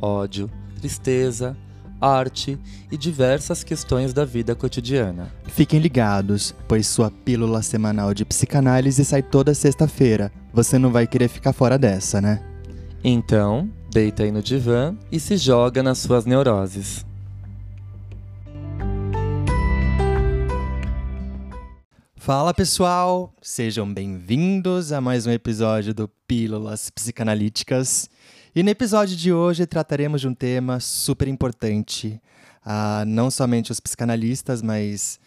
ódio, tristeza, arte e diversas questões da vida cotidiana. Fiquem ligados, pois sua pílula semanal de psicanálise sai toda sexta-feira. Você não vai querer ficar fora dessa, né? Então, deita aí no divã e se joga nas suas neuroses. Fala pessoal, sejam bem-vindos a mais um episódio do Pílulas Psicanalíticas. E no episódio de hoje trataremos de um tema super importante, a não somente os psicanalistas, mas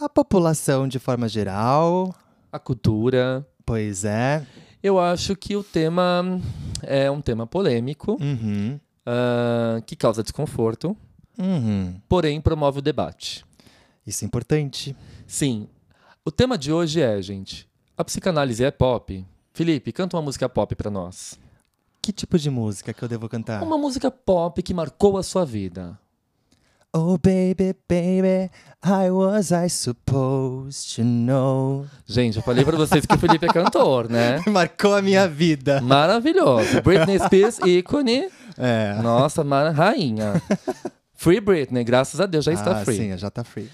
a população de forma geral. A cultura. Pois é. Eu acho que o tema é um tema polêmico, Uhum. ah, que causa desconforto, Uhum. porém promove o debate. Isso é importante. Sim, o tema de hoje é, gente, a psicanálise é pop? Felipe, canta uma música pop pra nós. Que tipo de música que eu devo cantar? Uma música pop que marcou a sua vida. Oh baby, baby, I was I supposed to know. Gente, eu falei pra vocês que o Felipe é cantor, né? Marcou a minha vida. Maravilhoso. Britney Spears, ícone. É. Nossa, mara- rainha. Free Britney, graças a Deus já está ah, free. Sim, já tá free.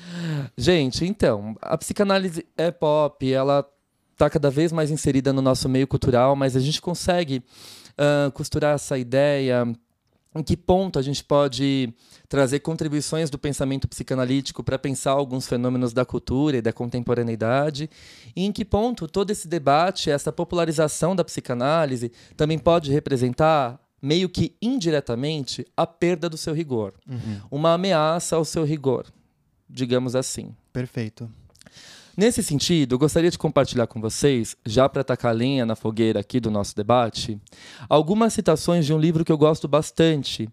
Gente, então, a psicanálise é pop, ela tá cada vez mais inserida no nosso meio cultural, mas a gente consegue ah, costurar essa ideia. Em que ponto a gente pode trazer contribuições do pensamento psicanalítico para pensar alguns fenômenos da cultura e da contemporaneidade? E em que ponto todo esse debate, essa popularização da psicanálise também pode representar, meio que indiretamente, a perda do seu rigor, uma ameaça ao seu rigor, digamos assim. Perfeito. Nesse sentido, gostaria de compartilhar com vocês, já para tacar lenha na fogueira aqui do nosso debate, algumas citações de um livro que eu gosto bastante,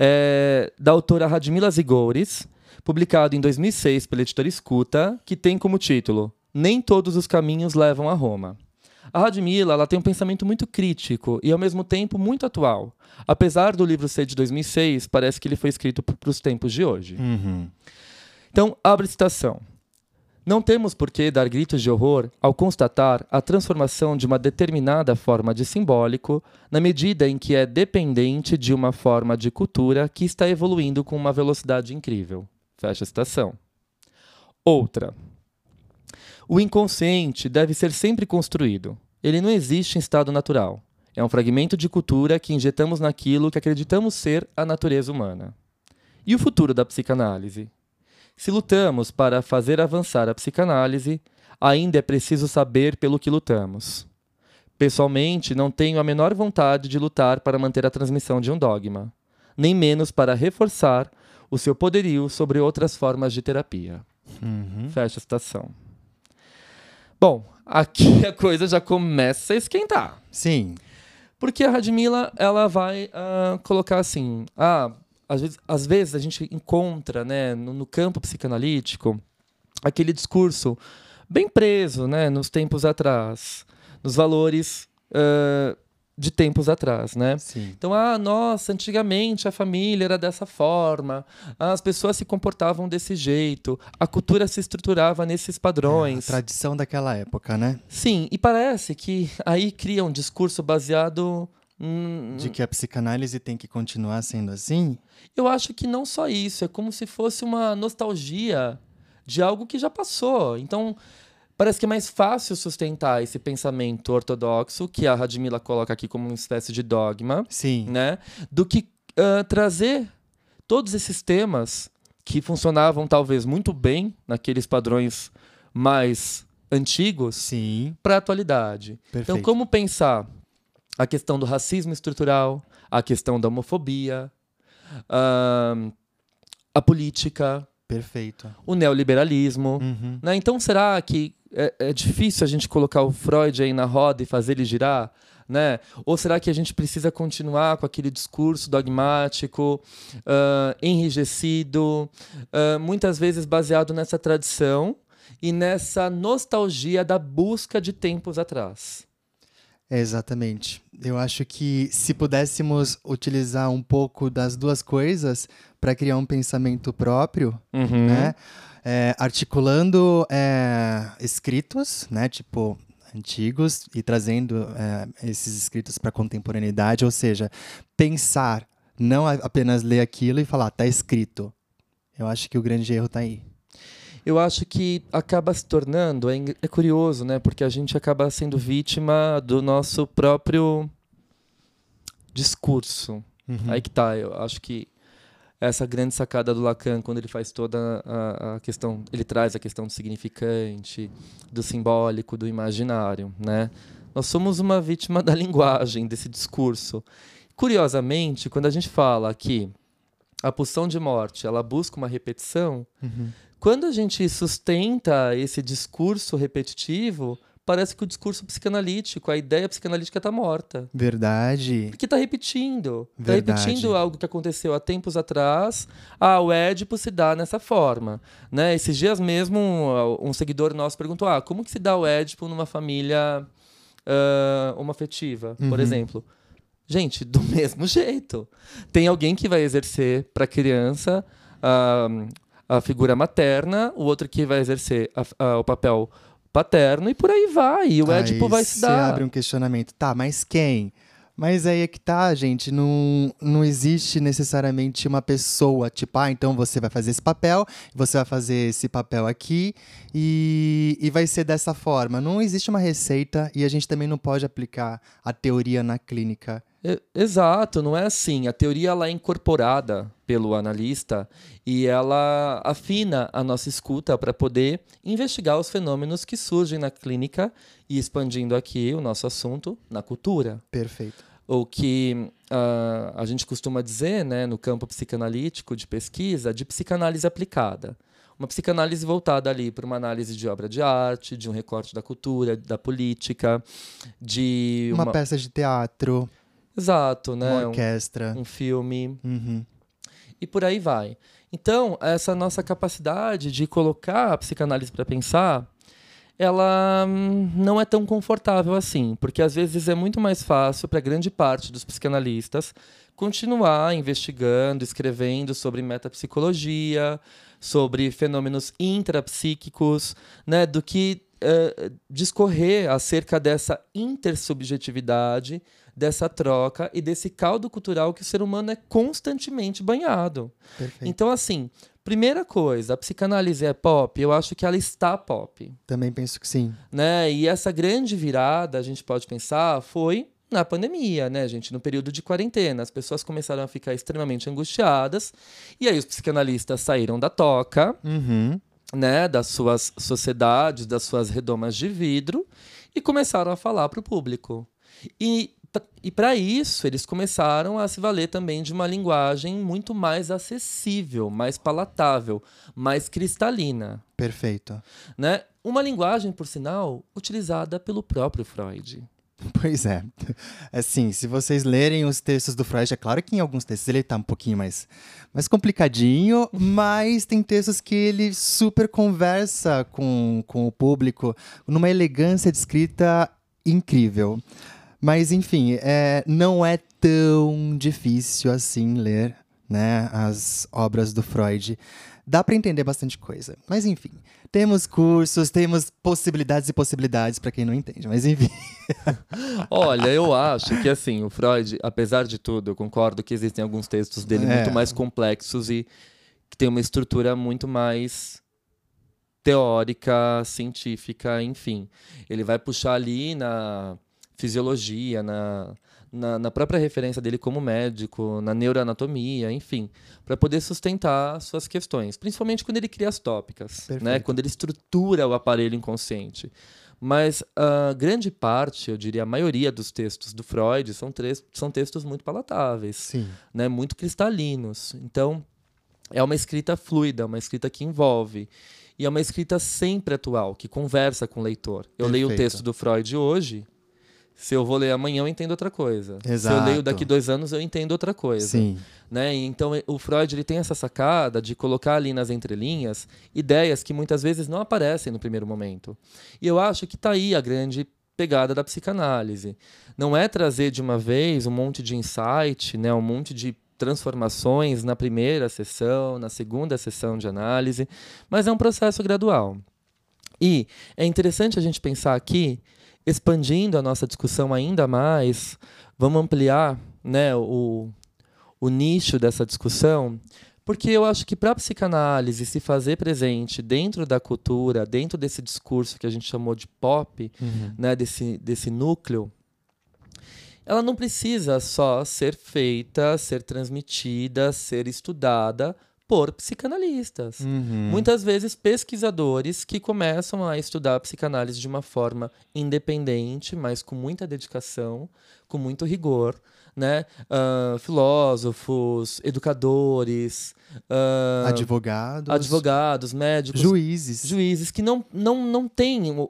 é, da autora Radmila Zigouris, publicado em 2006 pela editora Escuta, que tem como título Nem Todos os Caminhos Levam a Roma. A Radmila ela tem um pensamento muito crítico e, ao mesmo tempo, muito atual. Apesar do livro ser de 2006, parece que ele foi escrito para os tempos de hoje. Uhum. Então, abre citação. Não temos por que dar gritos de horror ao constatar a transformação de uma determinada forma de simbólico na medida em que é dependente de uma forma de cultura que está evoluindo com uma velocidade incrível. Fecha a citação. Outra. O inconsciente deve ser sempre construído. Ele não existe em estado natural. É um fragmento de cultura que injetamos naquilo que acreditamos ser a natureza humana. E o futuro da psicanálise? Se lutamos para fazer avançar a psicanálise, ainda é preciso saber pelo que lutamos. Pessoalmente, não tenho a menor vontade de lutar para manter a transmissão de um dogma, nem menos para reforçar o seu poderio sobre outras formas de terapia. Uhum. Fecha a citação. Bom, aqui a coisa já começa a esquentar. Sim. Porque a Radmila, ela vai ah, colocar assim, ah, às vezes, às vezes a gente encontra, né, no, no campo psicanalítico, aquele discurso bem preso, né, nos tempos atrás, nos valores ah, de tempos atrás, né? Sim. Então, ah, nossa, antigamente a família era dessa forma, as pessoas se comportavam desse jeito, a cultura se estruturava nesses É, a padrões. tradição daquela época, né? Sim, e parece que aí cria um discurso baseado. Hum, De que a psicanálise tem que continuar sendo assim. Eu acho que não só isso, é como se fosse uma nostalgia de algo que já passou. Então, parece que é mais fácil sustentar esse pensamento ortodoxo, que a Radmila coloca aqui como uma espécie de dogma, Sim. né? Do que ah, trazer todos esses temas que funcionavam talvez muito bem naqueles padrões mais antigos Sim. para a atualidade. Perfeito. Então, como pensar a questão do racismo estrutural, a questão da homofobia, a política, Perfeito. o neoliberalismo. Uhum. Né? Então, será que é, é difícil a gente colocar o Freud aí na roda e fazer ele girar? Né? Ou será que a gente precisa continuar com aquele discurso dogmático, ah, enrijecido, ah, muitas vezes baseado nessa tradição e nessa nostalgia da busca de tempos atrás? Exatamente. Eu acho que se pudéssemos utilizar um pouco das duas coisas para criar um pensamento próprio, Uhum. né? É, articulando é, escritos, né? Tipo antigos e trazendo é, esses escritos para a contemporaneidade, ou seja, pensar, não apenas ler aquilo e falar, tá escrito. Eu acho que o grande erro tá aí. Eu acho que acaba se tornando, é, é curioso, né? Porque a gente acaba sendo vítima do nosso próprio discurso. Uhum. Aí que tá, eu acho que essa grande sacada do Lacan, quando ele faz toda a, a questão, ele traz a questão do significante, do simbólico, do imaginário, né? Nós somos uma vítima da linguagem, desse discurso. Curiosamente, quando a gente fala que a pulsão de morte, ela busca uma repetição, Uhum. Quando a gente sustenta esse discurso repetitivo, parece que o discurso psicanalítico, a ideia psicanalítica está morta. Verdade. Porque está repetindo. Está Verdade. repetindo algo que aconteceu há tempos atrás. Ah, o Édipo se dá nessa forma. Né? Esses dias mesmo, um, um seguidor nosso perguntou: ah, como que se dá o Édipo numa família ah, homoafetiva, por Uhum. exemplo? Gente, do mesmo jeito. Tem alguém que vai exercer para a criança ah, a figura materna, o outro que vai exercer a- a- o papel paterno e por aí vai. E o Édipo Aí vai se dar. abre um questionamento. Tá, mas quem? Mas aí é que tá, gente. Não, não existe necessariamente uma pessoa, tipo, ah, então você vai fazer esse papel, você vai fazer esse papel aqui e, e vai ser dessa forma. Não existe uma receita e a gente também não pode aplicar a teoria na clínica. Exato, não é assim. A teoria ela é incorporada pelo analista e ela afina a nossa escuta para poder investigar os fenômenos que surgem na clínica e expandindo aqui o nosso assunto na cultura. Perfeito. O que ah, a gente costuma dizer né, no campo psicanalítico de pesquisa de psicanálise aplicada. Uma psicanálise voltada ali para uma análise de obra de arte, de um recorte da cultura, da política, de Uma, peça de teatro, Exato, uma né? Um- orquestra. um filme Uhum. e por aí vai. Então, essa nossa capacidade de colocar a psicanálise para pensar, ela hum, não é tão confortável assim, porque às vezes é muito mais fácil para grande parte dos psicanalistas continuar investigando, escrevendo sobre metapsicologia, sobre fenômenos intrapsíquicos, né, do que eh, discorrer acerca dessa intersubjetividade, dessa troca e desse caldo cultural que o ser humano é constantemente banhado. Perfeito. Então, assim, primeira coisa, a psicanálise é pop? Eu acho que ela está pop. Também penso que sim. Né? E essa grande virada, a gente pode pensar, foi na pandemia, né, gente? No período de quarentena. As pessoas começaram a ficar extremamente angustiadas. E aí os psicanalistas saíram da toca, Uhum. Né, das suas sociedades, das suas redomas de vidro e começaram a falar para o público. E, e para isso, eles começaram a se valer também de uma linguagem muito mais acessível, mais palatável, mais cristalina. Perfeito. Né? Uma linguagem, por sinal, utilizada pelo próprio Freud. Pois é. Assim, se vocês lerem os textos do Freud, é claro que em alguns textos ele tá um pouquinho mais, mais complicadinho, mas tem textos que ele super conversa com, com o público numa elegância de escrita incrível. Mas, enfim, é, não é tão difícil assim ler né, as obras do Freud. Dá para entender bastante coisa. Mas, enfim, temos cursos, temos possibilidades e possibilidades para quem não entende. Mas, enfim. Olha, eu acho que assim, o Freud, apesar de tudo, eu concordo que existem alguns textos dele É. muito mais complexos e que tem uma estrutura muito mais teórica, científica, enfim. Ele vai puxar ali na fisiologia, na, na, na própria referência dele como médico, na neuroanatomia, enfim, para poder sustentar suas questões, principalmente quando ele cria as tópicas, né? Perfeito. quando ele estrutura o aparelho inconsciente. Mas a grande parte, eu diria a maioria dos textos do Freud são, são textos muito palatáveis Sim. né, muito cristalinos. Então, é uma escrita fluida, uma escrita que envolve. E é uma escrita sempre atual, que conversa com o leitor. Eu leio o Perfeito. texto do Freud hoje, se eu vou ler amanhã, eu entendo outra coisa. Se eu Exato. leio daqui dois anos, eu entendo outra coisa. Sim. Né? Então, o Freud ele tem essa sacada de colocar ali nas entrelinhas ideias que muitas vezes não aparecem no primeiro momento. E eu acho que está aí a grande pegada da psicanálise. Não é trazer de uma vez um monte de insight, né? um monte de transformações na primeira sessão, na segunda sessão de análise, mas é um processo gradual. E é interessante a gente pensar aqui, expandindo a nossa discussão ainda mais, vamos ampliar né, o, o nicho dessa discussão, porque eu acho que para a psicanálise se fazer presente dentro da cultura, dentro desse discurso que a gente chamou de pop, Uhum. né, desse, desse núcleo, ela não precisa só ser feita, ser transmitida, ser estudada por psicanalistas. Uhum. Muitas vezes pesquisadores que começam a estudar a psicanálise de uma forma independente, mas com muita dedicação, com muito rigor, né? Ah, filósofos, educadores, ah, Advogados. advogados, médicos, Juízes. juízes que não, não, não têm o-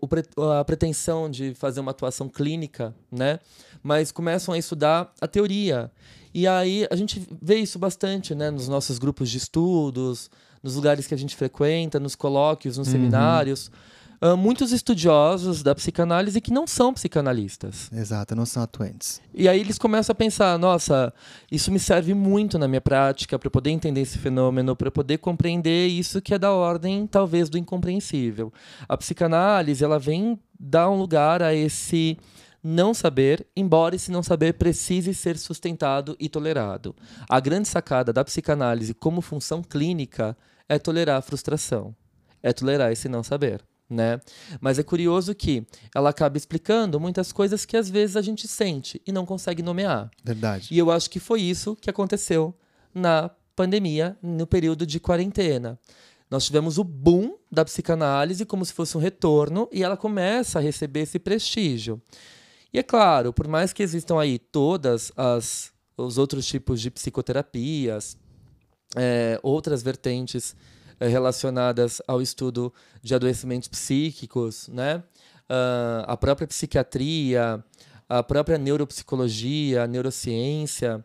a pretensão de fazer uma atuação clínica, né? Mas começam a estudar a teoria. E aí a gente vê isso bastante, né? Nos nossos grupos de estudos, nos lugares que a gente frequenta, nos colóquios, nos Uhum. seminários. Ah, muitos estudiosos da psicanálise que não são psicanalistas. Exato, não são atuantes. E aí eles começam a pensar, nossa, isso me serve muito na minha prática para poder entender esse fenômeno, para poder compreender isso que é da ordem talvez do incompreensível. A psicanálise, ela vem dar um lugar a esse não saber, embora esse não saber precise ser sustentado e tolerado. A grande sacada da psicanálise como função clínica é tolerar a frustração, é tolerar esse não saber. Né? Mas é curioso que ela acaba explicando muitas coisas que às vezes a gente sente e não consegue nomear. Verdade. E eu acho que foi isso que aconteceu na pandemia, no período de quarentena. Nós tivemos o boom da psicanálise como se fosse um retorno e ela começa a receber esse prestígio. E é claro, por mais que existam aí todas as os outros tipos de psicoterapias, é, outras vertentes é, relacionadas ao estudo de adoecimentos psíquicos, né? Ah, a própria psiquiatria, a própria neuropsicologia, a neurociência.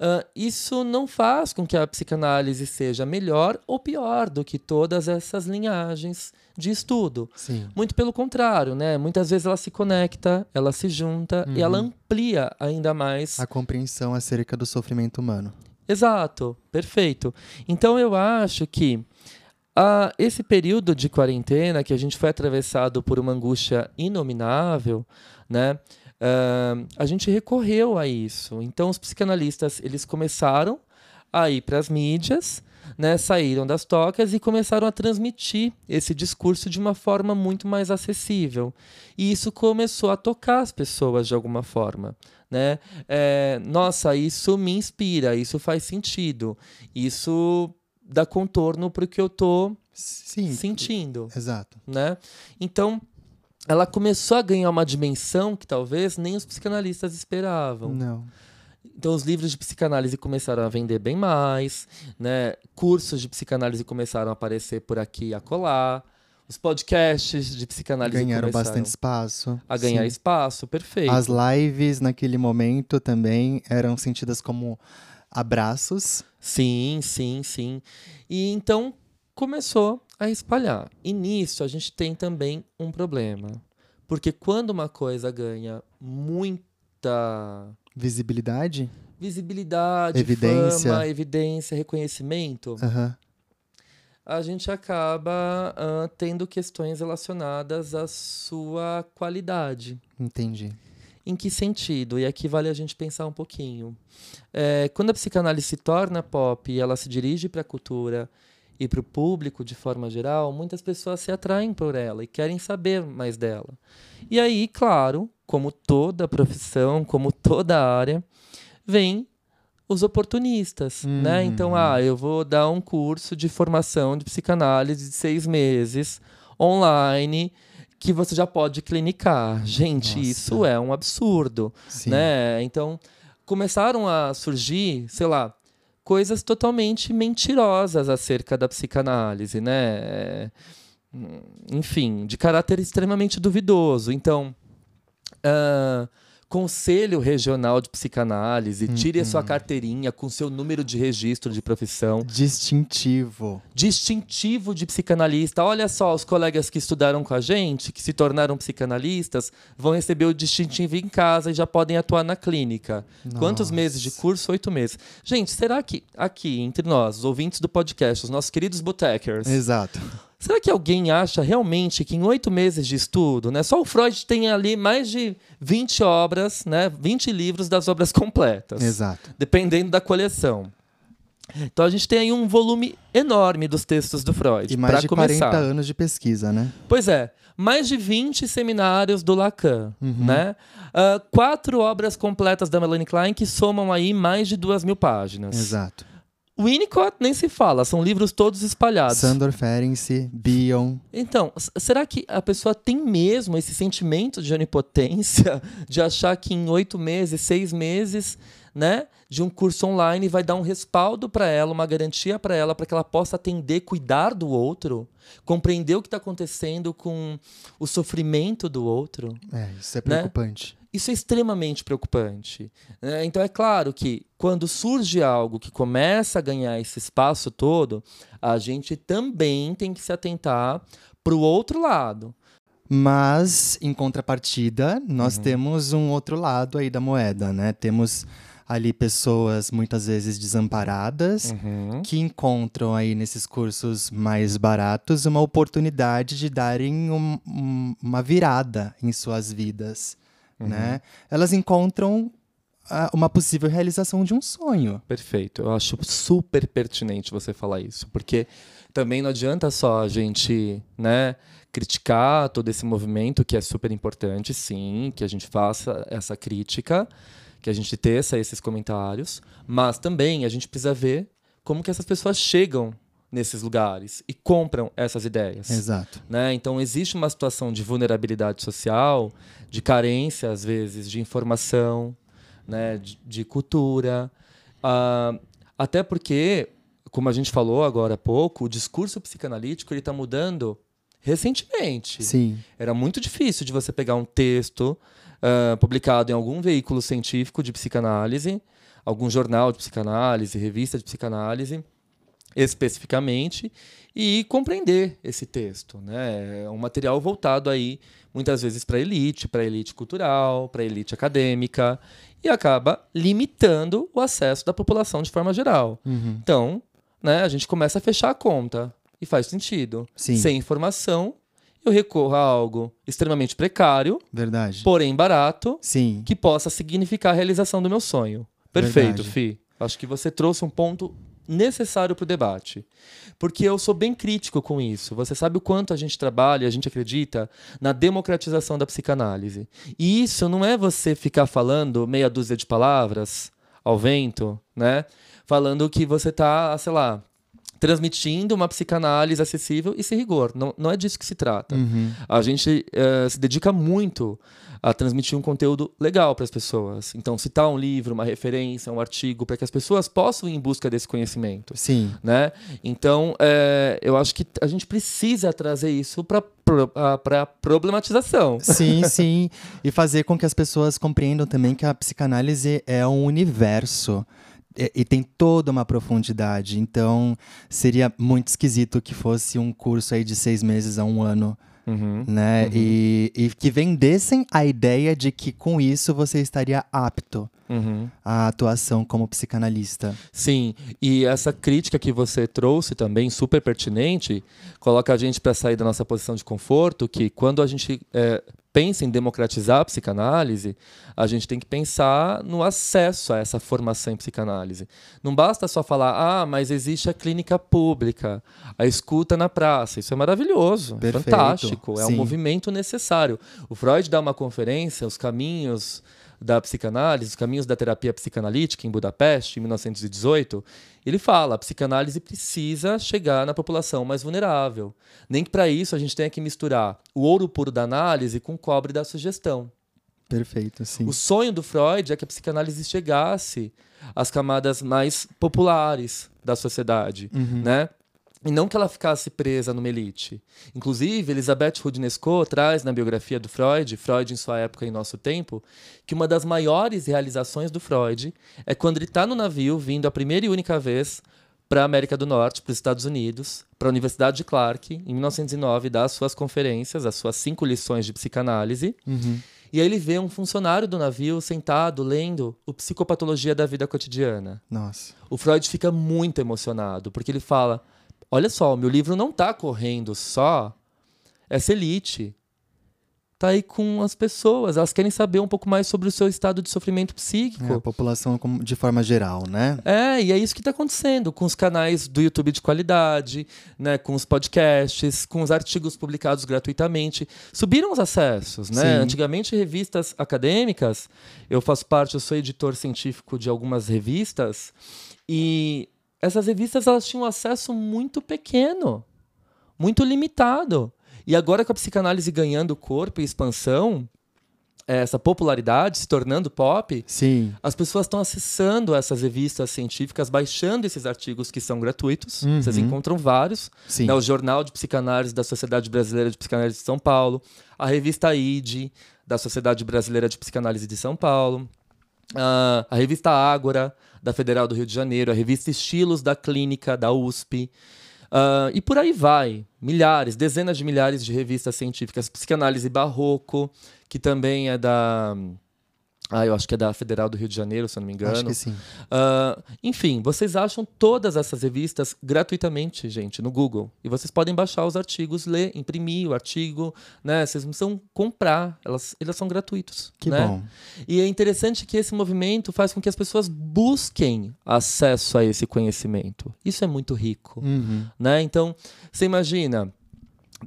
ah, isso não faz com que a psicanálise seja melhor ou pior do que todas essas linhagens de estudo. Sim. Muito pelo contrário, né? Muitas vezes ela se conecta, ela se junta e ela amplia ainda mais A compreensão acerca do sofrimento humano. Exato, perfeito. Então eu acho que ah, esse período de quarentena que a gente foi atravessado por uma angústia inominável, né? ah, a gente recorreu a isso. Então os psicanalistas eles começaram a ir para as mídias, né? Saíram das tocas e começaram a transmitir esse discurso de uma forma muito mais acessível. E isso começou a tocar as pessoas de alguma forma. Né? É, nossa, isso me inspira, isso faz sentido, isso dá contorno para o que eu tô Sim. sentindo, Exato. né? Então, ela começou a ganhar uma dimensão que talvez nem os psicanalistas esperavam. Não. Então, os livros de psicanálise começaram a vender bem mais, né? Cursos de psicanálise começaram a aparecer por aqui e acolá. Os podcasts de psicanálise Ganharam bastante espaço. a ganhar Sim. espaço, perfeito. As lives naquele momento também eram sentidas como abraços. Sim, sim, sim. E então começou a espalhar. E nisso a gente tem também um problema. Porque quando uma coisa ganha muita Visibilidade? visibilidade, Evidência. fama, evidência, reconhecimento, Aham. a gente acaba ah, tendo questões relacionadas à sua qualidade. Entendi. Em que sentido? E aqui vale a gente pensar um pouquinho. É, quando a psicanálise se torna pop e ela se dirige para a cultura e para o público de forma geral, muitas pessoas se atraem por ela e querem saber mais dela. E aí, claro, como toda profissão, como toda área, vem os oportunistas, né? Então, Uhum. ah, eu vou dar um curso de formação de psicanálise de seis meses online que você já pode clinicar. Gente, Nossa. isso é um absurdo, Sim. né? Então, começaram a surgir, sei lá, coisas totalmente mentirosas acerca da psicanálise, né? Enfim, de caráter extremamente duvidoso. Então, uh, Conselho Regional de Psicanálise, tire a sua Uhum. carteirinha com seu número de registro de profissão. Distintivo. Distintivo de psicanalista. Olha só, os colegas que estudaram com a gente, que se tornaram psicanalistas, vão receber o distintivo em casa e já podem atuar na clínica. Quantos Nossa. meses de curso? Oito meses. Gente, será que aqui, entre nós, os ouvintes do podcast, os nossos queridos botecers, Exato. Será que alguém acha realmente que em oito meses de estudo, né, só o Freud tem ali mais de 20 obras, né, 20 livros das obras completas, Exato. dependendo da coleção. Então a gente tem aí um volume enorme dos textos do Freud. E mais de começar. 40 anos de pesquisa, né? Pois é, mais de 20 seminários do Lacan, Uhum. né? Ah, quatro obras completas da Melanie Klein que somam aí mais de duas mil páginas. Exato. Winnicott nem se fala, são livros todos espalhados. Sandor Ferenczi, Bion. Então, será que a pessoa tem mesmo esse sentimento de onipotência, de achar que em oito meses, seis meses, né, de um curso online vai dar um respaldo para ela, uma garantia para ela, para que ela possa atender, cuidar do outro, compreender o que está acontecendo com o sofrimento do outro? É, isso é Né? Isso é extremamente preocupante. né? Então é claro que quando surge algo que começa a ganhar esse espaço todo, a gente também tem que se atentar para o outro lado. Mas, em contrapartida, nós Uhum. temos um outro lado aí da moeda, né? Temos ali pessoas muitas vezes desamparadas que encontram aí nesses cursos mais baratos uma oportunidade de darem um- um- uma virada em suas vidas, né? Elas encontram ah, uma possível realização de um sonho. Perfeito. Eu acho super pertinente você falar isso, porque também não adianta só a gente, né, criticar todo esse movimento que é super importante, sim, que a gente faça essa crítica, que a gente teça esses comentários, mas também a gente precisa ver como que essas pessoas chegam nesses lugares e compram essas ideias. Exato. né? Então existe uma situação de vulnerabilidade social, de carência às vezes de informação, né? de, de cultura, Ah, até porque, como a gente falou agora há pouco, o discurso psicanalítico ele está mudando recentemente. Sim. Era muito difícil de você pegar um texto ah, publicado em algum veículo científico de psicanálise, algum jornal de psicanálise, revista de psicanálise, especificamente, e compreender esse texto. Né? É um material voltado aí, muitas vezes, para a elite, para a elite cultural, para a elite acadêmica, e acaba limitando o acesso da população de forma geral. Uhum. Então, né, a gente começa a fechar a conta. E faz sentido. Sim. Sem informação, eu recorro a algo extremamente precário, Verdade. porém barato, Sim. que possa significar a realização do meu sonho. Perfeito, Verdade. Fi. Acho que você trouxe um ponto necessário para o debate. Porque eu sou bem crítico com isso. Você sabe o quanto a gente trabalha, a gente acredita na democratização da psicanálise. E isso não é você ficar falando meia dúzia de palavras ao vento, né? Falando que você está, sei lá, transmitindo uma psicanálise acessível e sem rigor. Não, não é disso que se trata. Uhum. A gente eh, se dedica muito a transmitir um conteúdo legal para as pessoas. Então, citar um livro, uma referência, um artigo, para que as pessoas possam ir em busca desse conhecimento. Sim. Né? Então, eh, eu acho que a gente precisa trazer isso para a problematização. Sim, sim. E fazer com que as pessoas compreendam também que a psicanálise é um universo. E, e tem toda uma profundidade. Então, seria muito esquisito que fosse um curso aí de seis meses a um ano, Uhum. né? E, e que vendessem a ideia de que com isso você estaria apto Uhum. à atuação como psicanalista. Sim, e essa crítica que você trouxe também, super pertinente, coloca a gente para sair da nossa posição de conforto, que quando a gente é, pensa em democratizar a psicanálise, a gente tem que pensar no acesso a essa formação em psicanálise. Não basta só falar, ah, mas existe a clínica pública, a escuta na praça. Isso é maravilhoso, é Perfeito, fantástico, é um sim. movimento necessário. O Freud dá uma conferência, Os Caminhos da Psicanálise, Os Caminhos da Terapia Psicanalítica, em Budapeste, em 1918. Ele fala, a psicanálise precisa chegar na população mais vulnerável. Nem que para isso a gente tenha que misturar o ouro puro da análise com o cobre da sugestão. Perfeito, sim. O sonho do Freud é que a psicanálise chegasse às camadas mais populares da sociedade, Uhum. né? E não que ela ficasse presa numa elite. Inclusive, Elizabeth Rudnesco traz na biografia do Freud, Freud em sua época e em nosso tempo, que uma das maiores realizações do Freud é quando ele está no navio, vindo a primeira e única vez para a América do Norte, para os Estados Unidos, para a Universidade de Clark, em 1909, dar as suas conferências, as suas cinco lições de psicanálise. Uhum. E aí ele vê um funcionário do navio sentado lendo o Psicopatologia da Vida Cotidiana. Nossa. O Freud fica muito emocionado, porque ele fala: Olha só, o meu livro não está correndo só essa elite. Tá aí com as pessoas, elas querem saber um pouco mais sobre o seu estado de sofrimento É, a psíquico. população de forma geral, né? É, e é isso que está acontecendo com os canais do YouTube de qualidade, né, com os podcasts, com os artigos publicados gratuitamente. Subiram os acessos, né? Sim. Antigamente, revistas acadêmicas, eu faço parte, eu sou editor científico de algumas revistas, e essas revistas elas tinham acesso muito pequeno, muito limitado. E agora com a psicanálise ganhando corpo e expansão, essa popularidade se tornando pop, Sim. as pessoas estão acessando essas revistas científicas, baixando esses artigos que são gratuitos. Uhum. Vocês encontram vários. Sim. Né, o Jornal de Psicanálise da Sociedade Brasileira de Psicanálise de São Paulo, a revista ID da Sociedade Brasileira de Psicanálise de São Paulo, ah, a revista Ágora da Federal do Rio de Janeiro, a revista Estilos da Clínica da USP. ah, e por aí vai. Milhares, dezenas de milhares de revistas científicas. Psicanálise Barroco, que também é da. Ah, eu acho que é da Federal do Rio de Janeiro, se eu não me engano. Acho que sim. Ah, enfim, vocês acham todas essas revistas gratuitamente, gente, no Google. E vocês podem baixar os artigos, ler, imprimir o artigo, né? Vocês não precisam comprar, elas, eles são gratuitos. Que né? bom. E é interessante que esse movimento faz com que as pessoas busquem acesso a esse conhecimento. Isso é muito rico. Uhum. Né? Então, você imagina,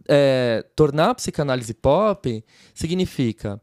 é, tornar a psicanálise pop significa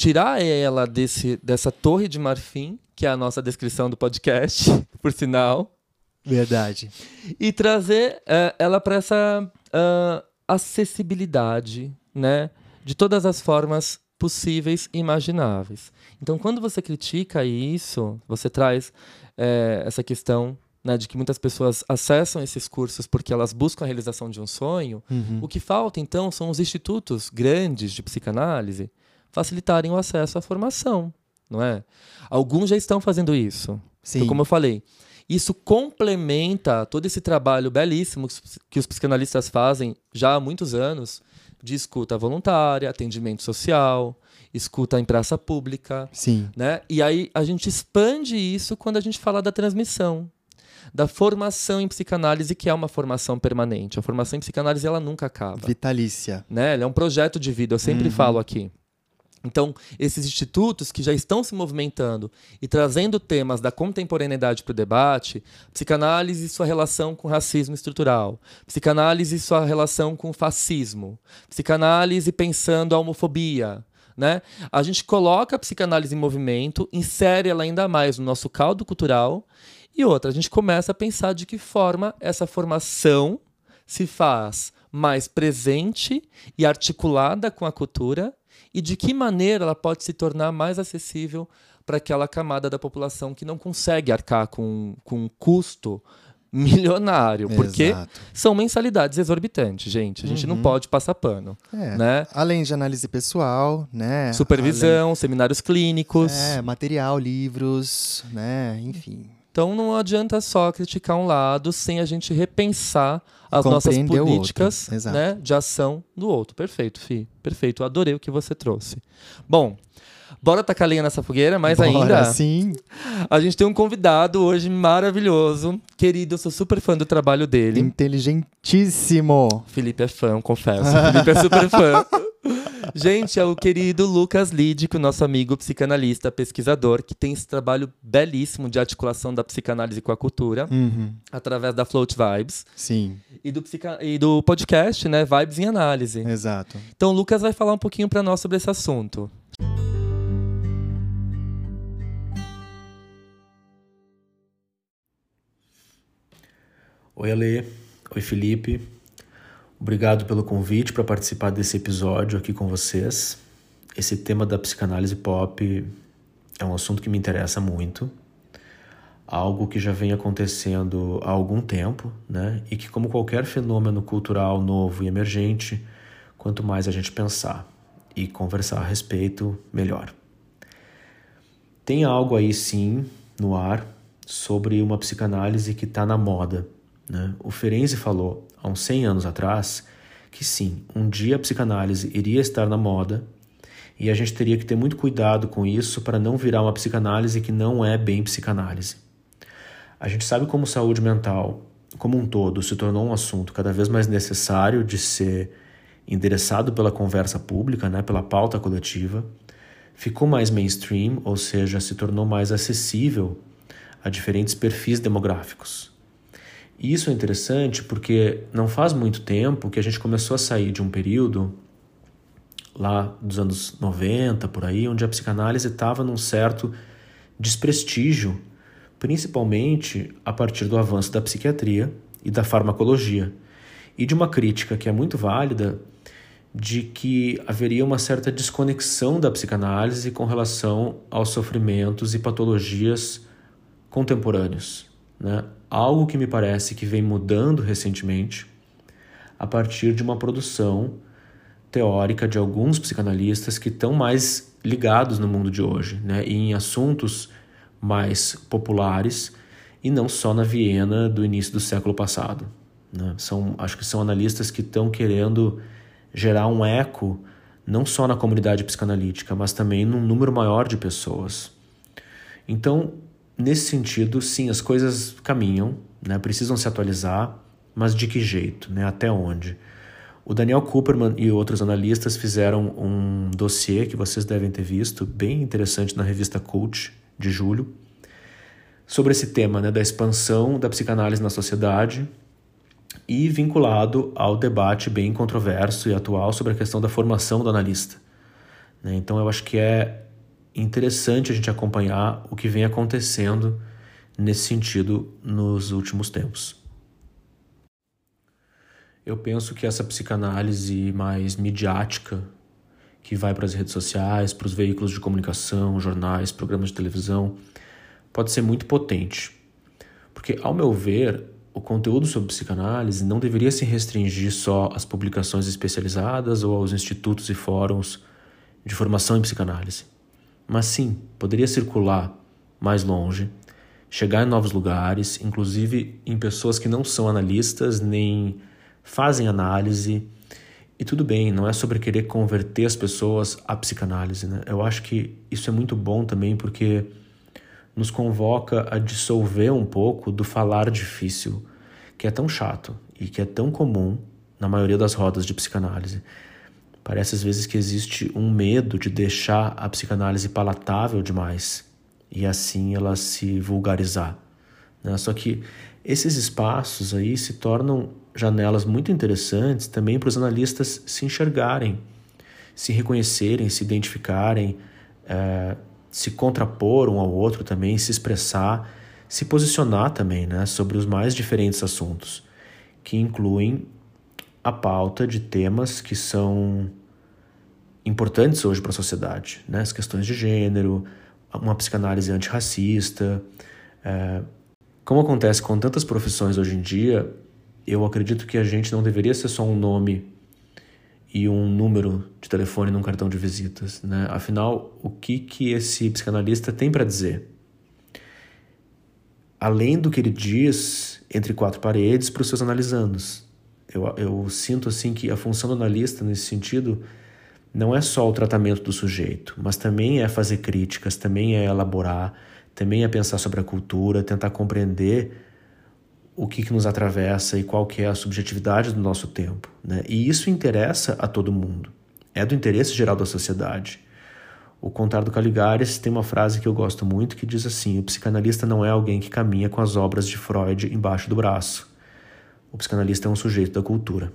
tirar ela desse, dessa torre de marfim, que é a nossa descrição do podcast, por sinal, Verdade. e trazer é, ela para essa ah, acessibilidade, né? De todas as formas possíveis e imagináveis. Então, quando você critica isso, você traz é, essa questão né, de que muitas pessoas acessam esses cursos porque elas buscam a realização de um sonho. Uhum. O que falta, então, são os institutos grandes de psicanálise facilitarem o acesso à formação, não é? Alguns já estão fazendo isso. Sim. Então, como eu falei, isso complementa todo esse trabalho belíssimo que os- psicanalistas fazem já há muitos anos de escuta voluntária, atendimento social, escuta em praça pública, Sim. né? E aí a gente expande isso quando a gente fala da transmissão, da formação em psicanálise, que é uma formação permanente. A formação em psicanálise ela nunca acaba Vitalícia. né? Ele é um projeto de vida, eu sempre Uhum. falo aqui. Então, esses institutos que já estão se movimentando e trazendo temas da contemporaneidade para o debate, psicanálise e sua relação com racismo estrutural, psicanálise e sua relação com fascismo, psicanálise pensando a homofobia, né? A gente coloca a psicanálise em movimento, insere ela ainda mais no nosso caldo cultural e outra, a gente começa a pensar de que forma essa formação se faz mais presente e articulada com a cultura e de que maneira ela pode se tornar mais acessível para aquela camada da população que não consegue arcar com, com um custo milionário, porque Exato. são mensalidades exorbitantes, gente. A gente não Uhum. pode passar pano, É. né? Além de análise pessoal, né? Supervisão, seminários clínicos. Além- É, material, livros, né? Enfim. Então não adianta só criticar um lado sem a gente repensar as nossas Compreender políticas né, de ação do outro. Perfeito, Fi. Perfeito. Adorei o que você trouxe. Bom, bora tacar lenha nessa fogueira, mas Bora, ainda Sim. a gente tem um convidado hoje maravilhoso. Querido, eu sou super fã do trabalho dele. Inteligentíssimo. Felipe é fã, confesso. Felipe é super fã. Gente, é o querido Lucas Lídico, nosso amigo psicanalista, pesquisador, que tem esse trabalho belíssimo de articulação da psicanálise com a cultura, Uhum. através da Float Vibes, Sim, e do, psica... e do podcast, né, Vibes em Análise. exato. Então, o Lucas vai falar um pouquinho para nós sobre esse assunto. Oi, Ale. Oi, Felipe. Obrigado pelo convite para participar desse episódio aqui com vocês. esse tema da psicanálise pop é um assunto que me interessa muito, algo que já vem acontecendo há algum tempo, né? E que, como qualquer fenômeno cultural novo e emergente, quanto mais a gente pensar e conversar a respeito, melhor. Tem algo aí sim no ar sobre uma psicanálise que está na moda. Né? O Ferenczi falou há uns 100 anos atrás que sim, um dia a psicanálise iria estar na moda e a gente teria que ter muito cuidado com isso para não virar uma psicanálise que não é bem psicanálise. A gente sabe como saúde mental, como um todo, se tornou um assunto cada vez mais necessário de ser endereçado pela conversa pública, né, pela pauta coletiva, ficou mais mainstream, ou seja, se tornou mais acessível a diferentes perfis demográficos. E isso é interessante porque não faz muito tempo que a gente começou a sair de um período lá dos anos 90 por aí, onde a psicanálise estava num certo desprestígio, principalmente a partir do avanço da psiquiatria e da farmacologia, e de uma crítica que é muito válida de que haveria uma certa desconexão da psicanálise com relação aos sofrimentos e patologias contemporâneos, né? Algo que me parece que vem mudando recentemente a partir de uma produção teórica de alguns psicanalistas que estão mais ligados no mundo de hoje, né? E em assuntos mais populares e não só na Viena do início do século passado. Né? São, acho que são analistas que estão querendo gerar um eco não só na comunidade psicanalítica, mas também num número maior de pessoas. Então, nesse sentido, sim, as coisas caminham, né? precisam se atualizar, mas de que jeito, né? até onde? O Daniel Cooperman e outros analistas fizeram um dossiê que vocês devem ter visto, bem interessante na revista Cult, de julho, sobre esse tema né, da expansão da psicanálise na sociedade e vinculado ao debate bem controverso e atual sobre a questão da formação do analista. Né? Então, eu acho que é interessante a gente acompanhar o que vem acontecendo nesse sentido nos últimos tempos. Eu penso que essa psicanálise mais midiática, que vai para as redes sociais, para os veículos de comunicação, jornais, programas de televisão, pode ser muito potente. Porque, ao meu ver, o conteúdo sobre psicanálise não deveria se restringir só às publicações especializadas ou aos institutos e fóruns de formação em psicanálise. Mas sim, poderia circular mais longe, chegar em novos lugares, inclusive em pessoas que não são analistas nem fazem análise. E tudo bem, não é sobre querer converter as pessoas à psicanálise. Né? Eu acho que isso é muito bom também porque nos convoca a dissolver um pouco do falar difícil, que é tão chato e que é tão comum na maioria das rodas de psicanálise. Parece às vezes que existe um medo de deixar a psicanálise palatável demais e assim ela se vulgarizar. Né? Só que esses espaços aí se tornam janelas muito interessantes também para os analistas se enxergarem, se reconhecerem, se identificarem, é, se contrapor um ao outro também, se expressar, se posicionar também né, sobre os mais diferentes assuntos, que incluem a pauta de temas que são importantes hoje para a sociedade, né? as questões de gênero, uma psicanálise antirracista. É, como acontece com tantas profissões hoje em dia, eu acredito que a gente não deveria ser só um nome e um número de telefone num cartão de visitas, né? Afinal, o que que esse psicanalista tem para dizer? Além do que ele diz entre quatro paredes para os seus analisandos. Eu, eu sinto assim que a função do analista nesse sentido não é só o tratamento do sujeito, mas também é fazer críticas, também é elaborar, também é pensar sobre a cultura, tentar compreender o que, que nos atravessa e qual que é a subjetividade do nosso tempo. Né? E isso interessa a todo mundo. É do interesse geral da sociedade. O Contar do Caligares tem uma frase que eu gosto muito que diz assim: o psicanalista não é alguém que caminha com as obras de Freud embaixo do braço. O psicanalista é um sujeito da cultura.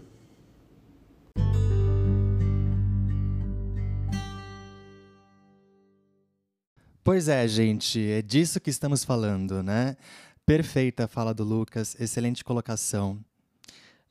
Pois é, gente, é disso que estamos falando, né? Perfeita a fala do Lucas, excelente colocação.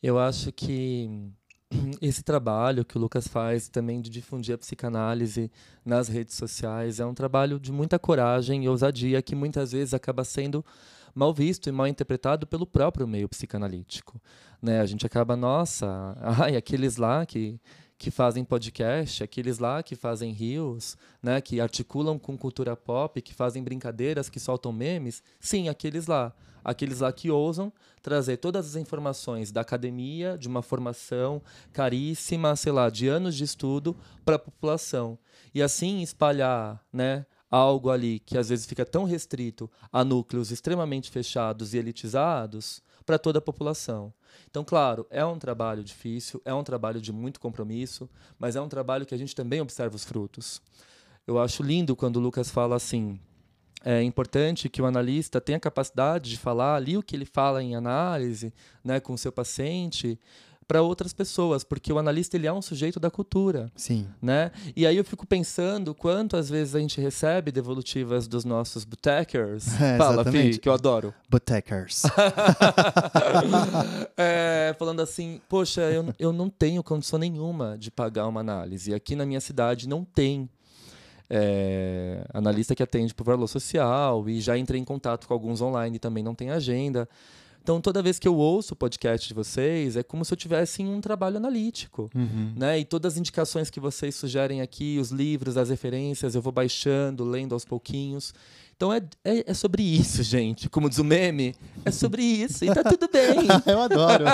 Eu acho que esse trabalho que o Lucas faz também de difundir a psicanálise nas redes sociais é um trabalho de muita coragem e ousadia que muitas vezes acaba sendo mal visto e mal interpretado pelo próprio meio psicanalítico. Né? A gente acaba, nossa, ai, aqueles lá que que fazem podcast, aqueles lá que fazem rios, né, que articulam com cultura pop, que fazem brincadeiras, que soltam memes, sim, aqueles lá, aqueles lá que ousam trazer todas as informações da academia, de uma formação caríssima, sei lá, de anos de estudo para a população e assim espalhar, né, algo ali que às vezes fica tão restrito a núcleos extremamente fechados e elitizados para toda a população. Então, claro, é um trabalho difícil, é um trabalho de muito compromisso, mas é um trabalho que a gente também observa os frutos. Eu acho lindo quando o Lucas fala assim: é importante que o analista tenha capacidade de falar ali o que ele fala em análise, né, com o seu paciente, para outras pessoas, porque o analista ele é um sujeito da cultura. Sim. Né? E aí eu fico pensando quanto às vezes a gente recebe devolutivas dos nossos botecers. É, Fala, Fi, que eu adoro. Botecers. é, falando assim, poxa, eu, eu não tenho condição nenhuma de pagar uma análise. Aqui na minha cidade não tem. É, analista que atende por valor social e já entrei em contato com alguns online também não tem agenda. Então, toda vez que eu ouço o podcast de vocês, é como se eu tivesse em um trabalho analítico. Uhum. Né? E todas as indicações que vocês sugerem aqui, os livros, as referências, eu vou baixando, lendo aos pouquinhos. Então é, é, é, sobre isso, gente. Como diz o meme, é sobre isso. E tá tudo bem. eu adoro.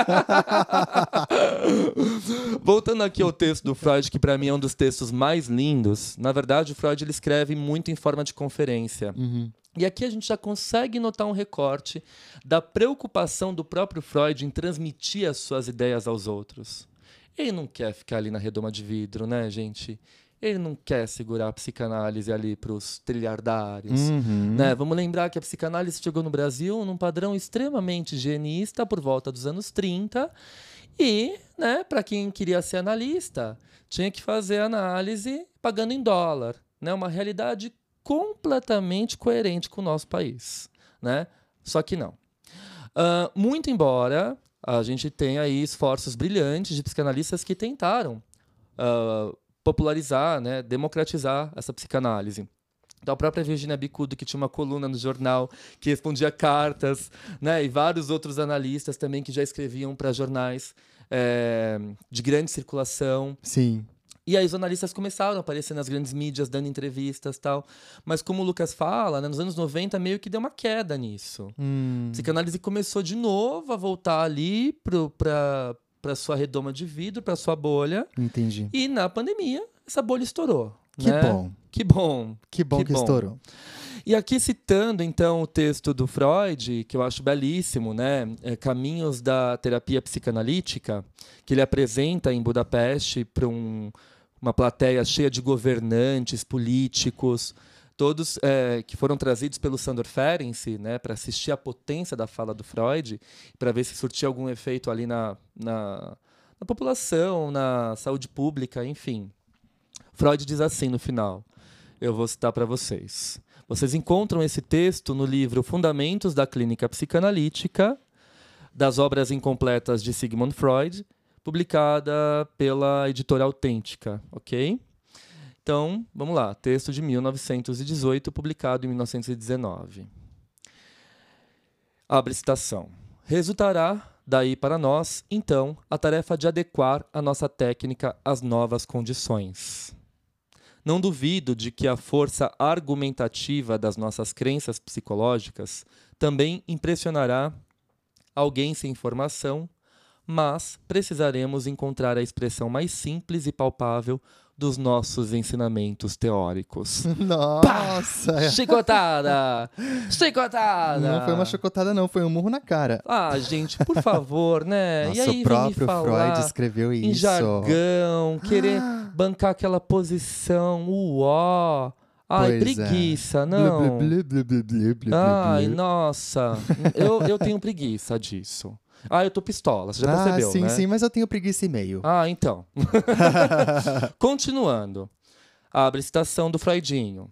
Voltando aqui ao texto do Freud, que para mim é um dos textos mais lindos. Na verdade, o Freud ele escreve muito em forma de conferência. Uhum. E aqui a gente já consegue notar um recorte da preocupação do próprio Freud em transmitir as suas ideias aos outros. Ele não quer ficar ali na redoma de vidro, né, gente? Ele não quer segurar a psicanálise ali para os trilhardários. Uhum. Né? Vamos lembrar que a psicanálise chegou no Brasil num padrão extremamente higienista por volta dos anos 30. E, né, para quem queria ser analista, tinha que fazer análise pagando em dólar. Né? Uma realidade completamente coerente com o nosso país, né? Só que não. Uh, muito embora a gente tenha aí esforços brilhantes de psicanalistas que tentaram uh, popularizar, né, democratizar essa psicanálise. Então, a própria Virginia Bicudo, que tinha uma coluna no jornal que respondia cartas, né, e vários outros analistas também que já escreviam para jornais é, de grande circulação. Sim. E aí os analistas começaram a aparecer nas grandes mídias, dando entrevistas tal. Mas como o Lucas fala, né, nos anos 90 meio que deu uma queda nisso. Hum. A psicanálise começou de novo a voltar ali para para sua redoma de vidro, para sua bolha. Entendi. E na pandemia, essa bolha estourou. Que né? bom. Que bom. Que bom que, que estourou. E aqui citando então o texto do Freud, que eu acho belíssimo, né, é Caminhos da Terapia Psicanalítica, que ele apresenta em Budapeste para um, uma plateia cheia de governantes, políticos, todos é, que foram trazidos pelo Sandor Ferenczi, né, para assistir a potência da fala do Freud, para ver se surtia algum efeito ali na, na, na população, na saúde pública, enfim. Freud diz assim no final, eu vou citar para vocês. Vocês encontram esse texto no livro Fundamentos da Clínica Psicanalítica, das obras incompletas de Sigmund Freud, publicada pela editora Autêntica, ok? Então, vamos lá. Texto de 1918, publicado em 1919. Abre citação. Resultará daí para nós, então, a tarefa de adequar a nossa técnica às novas condições. Não duvido de que a força argumentativa das nossas crenças psicológicas também impressionará alguém sem formação, mas precisaremos encontrar a expressão mais simples e palpável dos nossos ensinamentos teóricos. Nossa! Pá! Chicotada! Chicotada! Não foi uma chicotada, não, foi um murro na cara. Ah, gente, por favor, né? Nossa, e aí, o próprio Freud escreveu isso. Em jargão, querer bancar aquela posição, uó. Ai, Pois é. preguiça, não. Blu, blu, blu, Ai, nossa. eu, eu tenho preguiça disso. Ah, eu tô pistola, você já ah, percebeu, sim, né? sim, mas eu tenho preguiça e meio. Ah, então. Continuando. Abre citação do Freudinho.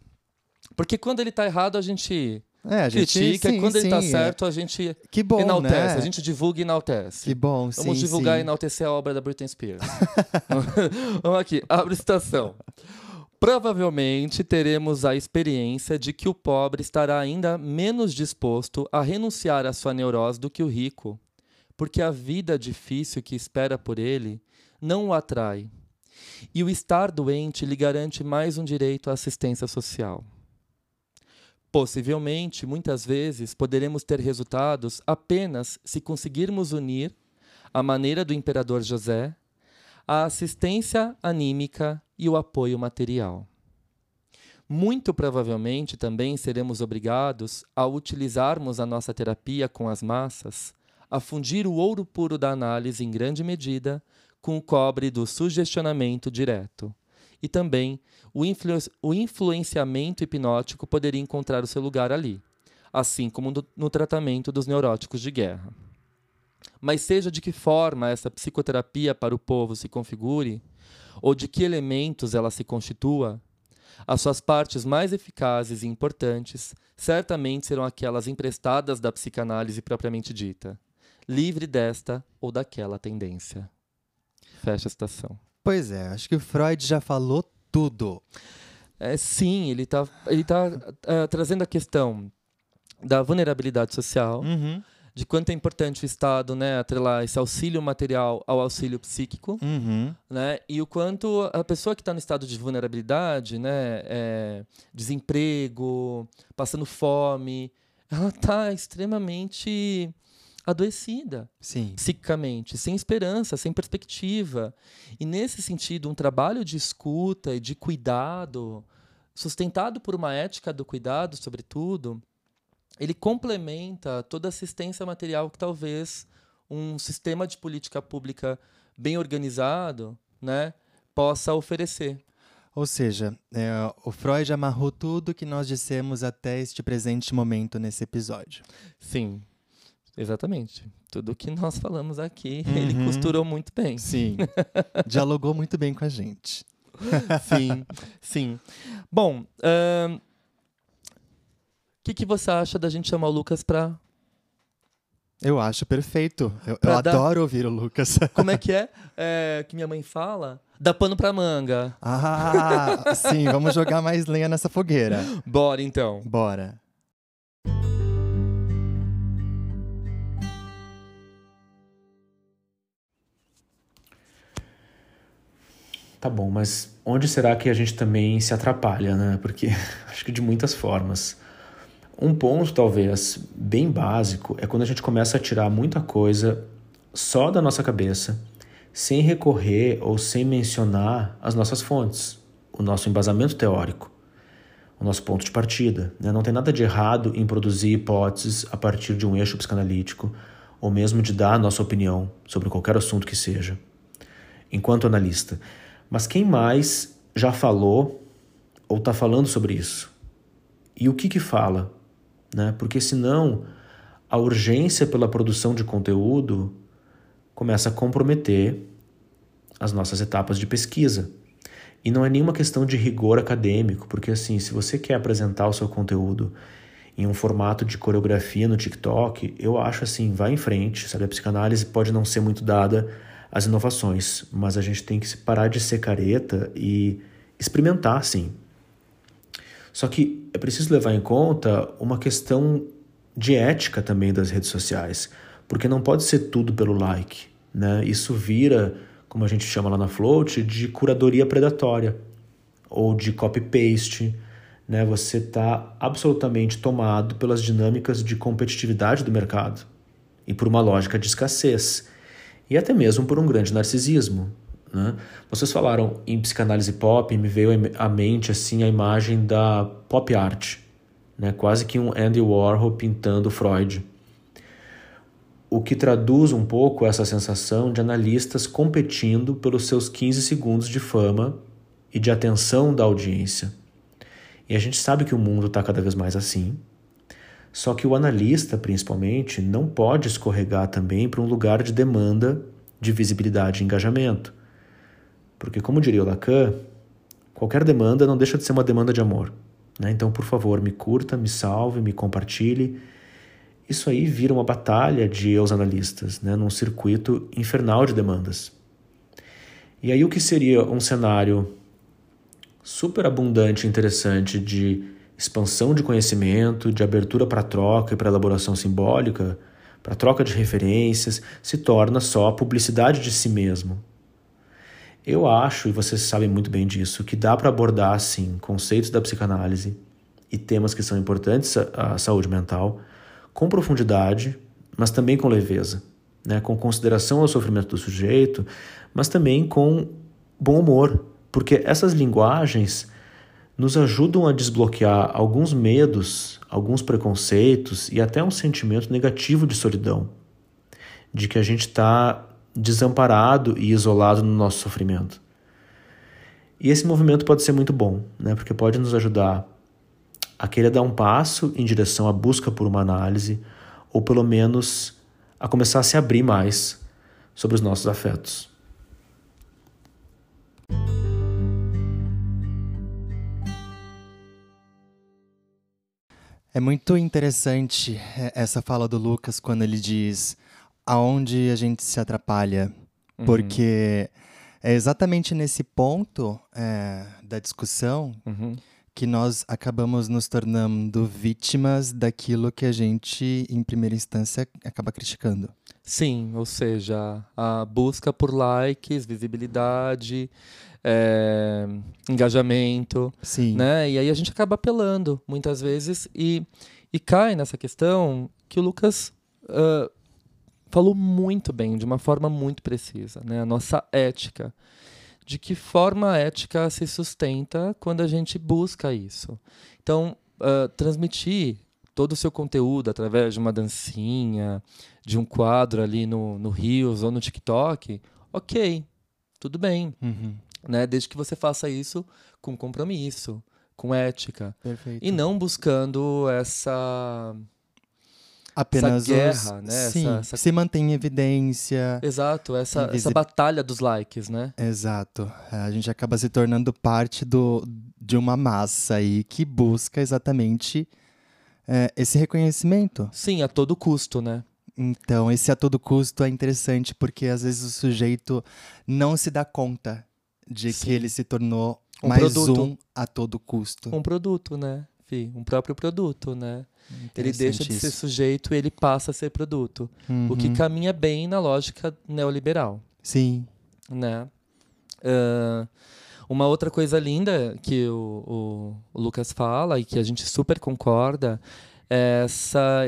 Porque quando ele tá errado, a gente É, a gente critica, sim, e quando ele tá sim, é. certo, a gente Que bom, enaltece, né? a gente divulga e enaltece. Que bom, sim, Vamos divulgar sim. e enaltecer a obra da Britney Spears. Vamos aqui, abre citação. Provavelmente teremos a experiência de que o pobre estará ainda menos disposto a renunciar à sua neurose do que o rico, porque a vida difícil que espera por ele não o atrai. E o estar doente lhe garante mais um direito à assistência social. Possivelmente, muitas vezes, poderemos ter resultados apenas se conseguirmos unir, à maneira do imperador José, a assistência anímica e o apoio material. Muito provavelmente também seremos obrigados a utilizarmos a nossa terapia com as massas, a fundir o ouro puro da análise em grande medida com o cobre do sugestionamento direto. E também o, influ o influenciamento hipnótico poderia encontrar o seu lugar ali, assim como no, no tratamento dos neuróticos de guerra. Mas seja de que forma essa psicoterapia para o povo se configure, ou de que elementos ela se constitua, as suas partes mais eficazes e importantes certamente serão aquelas emprestadas da psicanálise propriamente dita, livre desta ou daquela tendência. Fecha a citação. Pois é, acho que o Freud já falou tudo. É, sim, ele está ele tá, eh, trazendo a questão da vulnerabilidade social, Uhum, de quanto é importante o Estado né, atrelar esse auxílio material ao auxílio psíquico, uhum. né, e o quanto a pessoa que está no estado de vulnerabilidade, né, é, desemprego, passando fome, ela está extremamente adoecida Sim. psicicamente, sem esperança, sem perspectiva. E nesse sentido, um trabalho de escuta e de cuidado, sustentado por uma ética do cuidado, sobretudo, ele complementa toda a assistência material que talvez um sistema de política pública bem organizado, né, possa oferecer. Ou seja, é, o Freud amarrou tudo que nós dissemos até este presente momento nesse episódio. Sim. Exatamente. Tudo que nós falamos aqui, Uhum. ele costurou muito bem. Sim. Dialogou muito bem com a gente. sim, sim. Bom, o que, que você acha da gente chamar o Lucas pra. Eu acho perfeito. Eu, eu dar- adoro ouvir o Lucas. Como é que é? é que minha mãe fala? Dá pano pra manga. ah, sim, vamos jogar mais lenha nessa fogueira. Bora então. Bora. Tá bom, mas onde será que a gente também se atrapalha, né? Porque acho que de muitas formas. Um ponto, talvez, bem básico, é quando a gente começa a tirar muita coisa só da nossa cabeça, sem recorrer ou sem mencionar as nossas fontes, o nosso embasamento teórico, o nosso ponto de partida. né? Não tem nada de errado em produzir hipóteses a partir de um eixo psicanalítico, ou mesmo de dar a nossa opinião sobre qualquer assunto que seja, enquanto analista. Mas quem mais já falou ou está falando sobre isso? E o que que fala? Né? Porque senão a urgência pela produção de conteúdo começa a comprometer as nossas etapas de pesquisa. E não é nenhuma questão de rigor acadêmico, porque assim, se você quer apresentar o seu conteúdo em um formato de coreografia no TikTok, eu acho assim, vai em frente, sabe? A psicanálise pode não ser muito dada às inovações, mas a gente tem que parar de ser careta e experimentar, sim. Só que é preciso levar em conta uma questão de ética também das redes sociais, porque não pode ser tudo pelo like, né? Isso vira, como a gente chama lá na Float, de curadoria predatória ou de copy-paste, né? Você está absolutamente tomado pelas dinâmicas de competitividade do mercado e por uma lógica de escassez e até mesmo por um grande narcisismo. Né? Vocês falaram em psicanálise pop, me veio à mente assim a imagem da pop art, né? quase que um Andy Warhol pintando Freud. O que traduz um pouco essa sensação de analistas competindo pelos seus 15 segundos de fama e de atenção da audiência. E a gente sabe que o mundo está cada vez mais assim. Só que o analista, principalmente, não pode escorregar também para um lugar de demanda de visibilidade e engajamento. Porque, como diria o Lacan, qualquer demanda não deixa de ser uma demanda de amor. Né? Então, por favor, me curta, me salve, me compartilhe. Isso aí vira uma batalha de eu analistas, né? num circuito infernal de demandas. E aí o que seria um cenário super abundante e interessante de expansão de conhecimento, de abertura para troca e para elaboração simbólica, para troca de referências, se torna só publicidade de si mesmo. Eu acho, e vocês sabem muito bem disso, que dá para abordar, sim, conceitos da psicanálise e temas que são importantes à saúde mental com profundidade, mas também com leveza, né? com consideração ao sofrimento do sujeito, mas também com bom humor, porque essas linguagens nos ajudam a desbloquear alguns medos, alguns preconceitos e até um sentimento negativo de solidão, de que a gente está desamparado e isolado no nosso sofrimento. E esse movimento pode ser muito bom, né? porque pode nos ajudar a querer dar um passo em direção à busca por uma análise, ou pelo menos a começar a se abrir mais sobre os nossos afetos. É muito interessante é, essa fala do Lucas quando ele diz aonde a gente se atrapalha. Uhum. Porque é exatamente nesse ponto é, da discussão uhum. Que nós acabamos nos tornando vítimas daquilo que a gente, em primeira instância, acaba criticando. Sim, ou seja, a busca por likes, visibilidade, é, engajamento. Sim. Né? E aí a gente acaba apelando muitas vezes e, e cai nessa questão que o Lucas uh, falou muito bem, de uma forma muito precisa, né? A nossa ética. De que forma a ética se sustenta quando a gente busca isso. Então, uh, transmitir todo o seu conteúdo através de uma dancinha, de um quadro ali no, no Reels ou no TikTok, ok, tudo bem. Uhum. Né? Desde que você faça isso com compromisso, com ética. Perfeito. E não buscando essa apenas essa guerra, os... né? Sim, essa, essa... se mantém em evidência. Exato, essa, invisib... essa batalha dos likes, né? Exato. A gente acaba se tornando parte do, de uma massa aí que busca exatamente é, esse reconhecimento. Sim, a todo custo, né? Então, esse a todo custo é interessante porque às vezes o sujeito não se dá conta de Sim. que ele se tornou um mais produto. um a todo custo. Um produto, né? Um próprio produto, né? Ele deixa de ser sujeito e ele passa a ser produto. Uhum. O que uhum. caminha bem na lógica neoliberal. Sim. Né? Uh, uma outra coisa linda que o, o, Lucas fala e que a gente super concorda é essa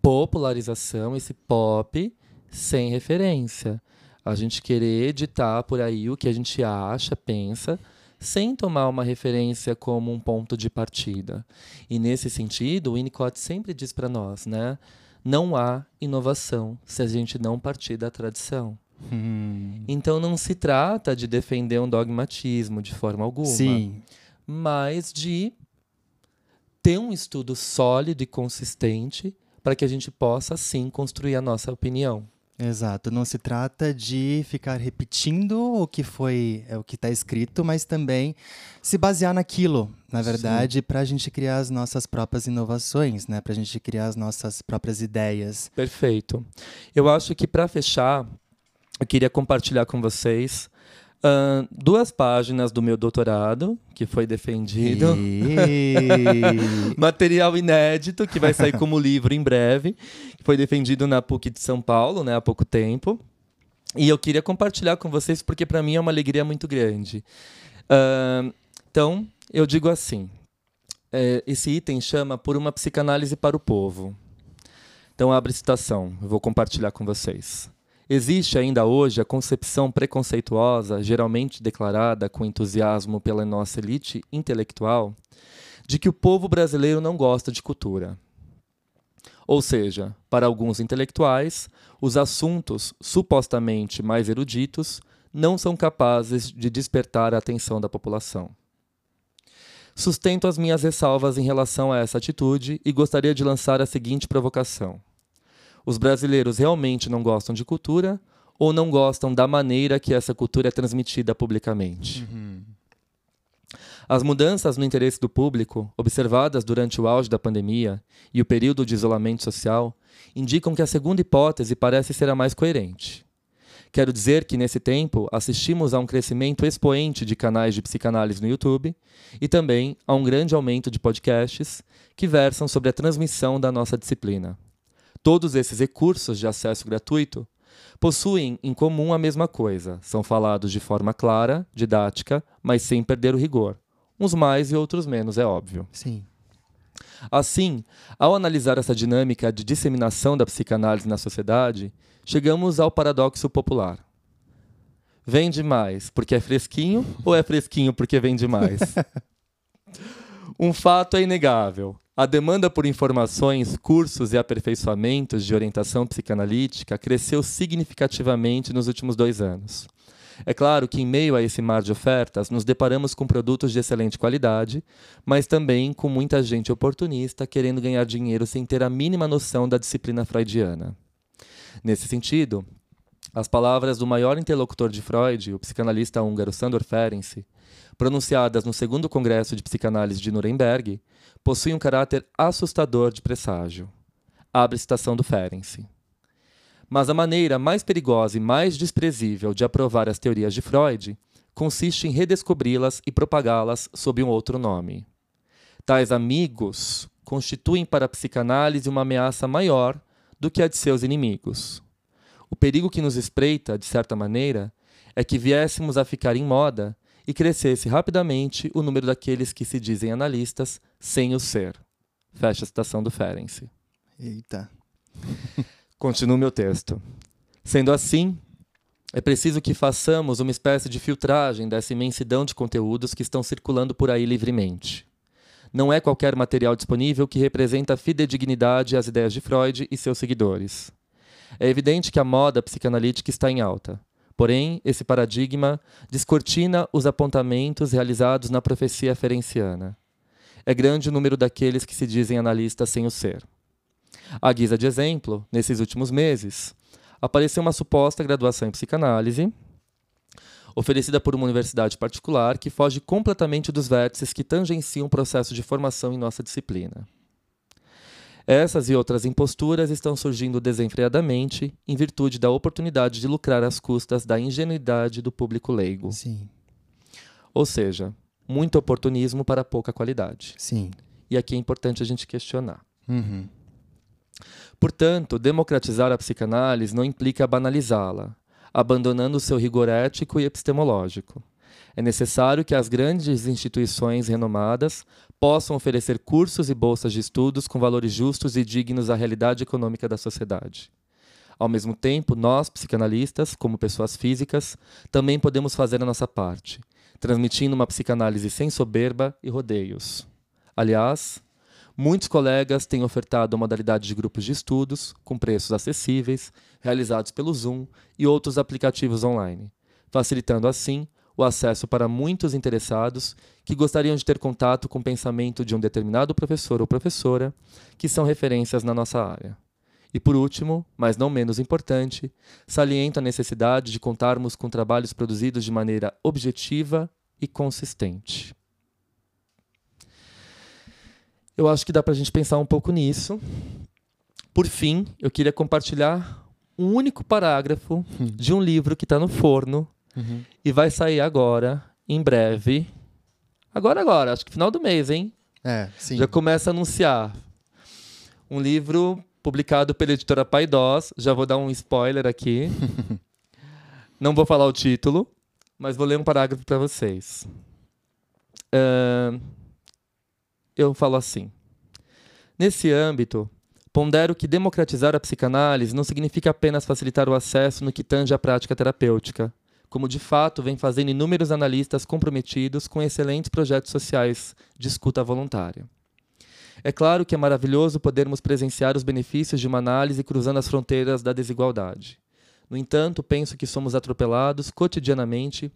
popularização, esse pop sem referência. A gente querer editar por aí o que a gente acha, pensa, sem tomar uma referência como um ponto de partida. E nesse sentido, o Winnicott sempre diz para nós, né? Não há inovação se a gente não partir da tradição. Hum. Então não se trata de defender um dogmatismo de forma alguma, Sim. mas de ter um estudo sólido e consistente para que a gente possa sim construir a nossa opinião. Exato, não se trata de ficar repetindo o que foi, é o que está escrito, mas também se basear naquilo, na verdade, para a gente criar as nossas próprias inovações, né? Para a gente criar as nossas próprias ideias. Perfeito. Eu acho que para fechar, eu queria compartilhar com vocês Uh, duas páginas do meu doutorado, que foi defendido. Material inédito, que vai sair como livro em breve, que foi defendido na PUC de São Paulo né, há pouco tempo. E eu queria compartilhar com vocês porque para mim é uma alegria muito grande. Uh, então, eu digo assim: é, esse item chama Por uma Psicanálise para o Povo. Então, abre citação, eu vou compartilhar com vocês. Existe ainda hoje a concepção preconceituosa, geralmente declarada com entusiasmo pela nossa elite intelectual, de que o povo brasileiro não gosta de cultura. Ou seja, para alguns intelectuais, os assuntos supostamente mais eruditos não são capazes de despertar a atenção da população. Sustento as minhas ressalvas em relação a essa atitude e gostaria de lançar a seguinte provocação os brasileiros realmente não gostam de cultura ou não gostam da maneira que essa cultura é transmitida publicamente. Uhum. As mudanças no interesse do público, observadas durante o auge da pandemia e o período de isolamento social, indicam que a segunda hipótese parece ser a mais coerente. Quero dizer que, nesse tempo, assistimos a um crescimento expoente de canais de psicanálise no YouTube e também a um grande aumento de podcasts que versam sobre a transmissão da nossa disciplina. Todos esses recursos de acesso gratuito possuem em comum a mesma coisa: são falados de forma clara, didática, mas sem perder o rigor. Uns mais e outros menos, é óbvio. Sim. Assim, ao analisar essa dinâmica de disseminação da psicanálise na sociedade, chegamos ao paradoxo popular. Vende mais porque é fresquinho ou é fresquinho porque vende mais? um fato é inegável. A demanda por informações, cursos e aperfeiçoamentos de orientação psicanalítica cresceu significativamente nos últimos dois anos. É claro que, em meio a esse mar de ofertas, nos deparamos com produtos de excelente qualidade, mas também com muita gente oportunista querendo ganhar dinheiro sem ter a mínima noção da disciplina freudiana. Nesse sentido, as palavras do maior interlocutor de Freud, o psicanalista húngaro Sandor Ferenczi, pronunciadas no segundo Congresso de Psicanálise de Nuremberg, possuem um caráter assustador de presságio. Abre citação do Ferenczi. Mas a maneira mais perigosa e mais desprezível de aprovar as teorias de Freud consiste em redescobri-las e propagá-las sob um outro nome. Tais amigos constituem para a psicanálise uma ameaça maior do que a de seus inimigos. O perigo que nos espreita, de certa maneira, é que viéssemos a ficar em moda e crescesse rapidamente o número daqueles que se dizem analistas sem o ser. Fecha a citação do Ferenczi. Eita. Continuo meu texto. Sendo assim, é preciso que façamos uma espécie de filtragem dessa imensidão de conteúdos que estão circulando por aí livremente. Não é qualquer material disponível que representa a fidedignidade às ideias de Freud e seus seguidores. É evidente que a moda psicanalítica está em alta. Porém, esse paradigma descortina os apontamentos realizados na profecia ferenciana. É grande o número daqueles que se dizem analistas sem o ser. À guisa de exemplo, nesses últimos meses, apareceu uma suposta graduação em psicanálise, oferecida por uma universidade particular que foge completamente dos vértices que tangenciam o processo de formação em nossa disciplina. Essas e outras imposturas estão surgindo desenfreadamente em virtude da oportunidade de lucrar às custas da ingenuidade do público leigo. Sim. Ou seja, muito oportunismo para pouca qualidade. Sim. E aqui é importante a gente questionar. Uhum. Portanto, democratizar a psicanálise não implica banalizá-la, abandonando seu rigor ético e epistemológico. É necessário que as grandes instituições renomadas possam oferecer cursos e bolsas de estudos com valores justos e dignos à realidade econômica da sociedade. Ao mesmo tempo, nós, psicanalistas, como pessoas físicas, também podemos fazer a nossa parte, transmitindo uma psicanálise sem soberba e rodeios. Aliás, Muitos colegas têm ofertado a modalidade de grupos de estudos, com preços acessíveis, realizados pelo Zoom e outros aplicativos online, facilitando assim o acesso para muitos interessados que gostariam de ter contato com o pensamento de um determinado professor ou professora, que são referências na nossa área. E por último, mas não menos importante, saliento a necessidade de contarmos com trabalhos produzidos de maneira objetiva e consistente. Eu acho que dá para a gente pensar um pouco nisso. Por fim, eu queria compartilhar um único parágrafo hum. de um livro que está no forno uhum. e vai sair agora, em breve. Agora, agora, acho que final do mês, hein? É, sim. Já começa a anunciar. Um livro publicado pela editora Paidós. Já vou dar um spoiler aqui. Não vou falar o título, mas vou ler um parágrafo para vocês. Uh, eu falo assim. Nesse âmbito, pondero que democratizar a psicanálise não significa apenas facilitar o acesso no que tange à prática terapêutica, como de fato vem fazendo inúmeros analistas comprometidos com excelentes projetos sociais de escuta voluntária. É claro que é maravilhoso podermos presenciar os benefícios de uma análise cruzando as fronteiras da desigualdade. No entanto, penso que somos atropelados cotidianamente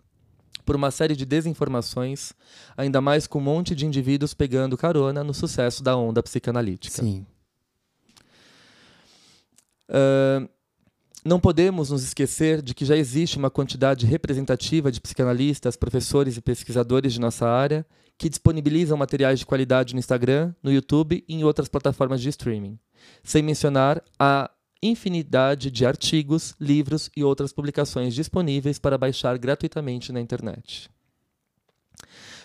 por uma série de desinformações, ainda mais com um monte de indivíduos pegando carona no sucesso da onda psicanalítica. Sim. Uh, Não podemos nos esquecer de que já existe uma quantidade representativa de psicanalistas, professores e pesquisadores de nossa área que disponibilizam materiais de qualidade no Instagram, no YouTube e em outras plataformas de streaming, sem mencionar a infinidade de artigos, livros e outras publicações disponíveis para baixar gratuitamente na internet.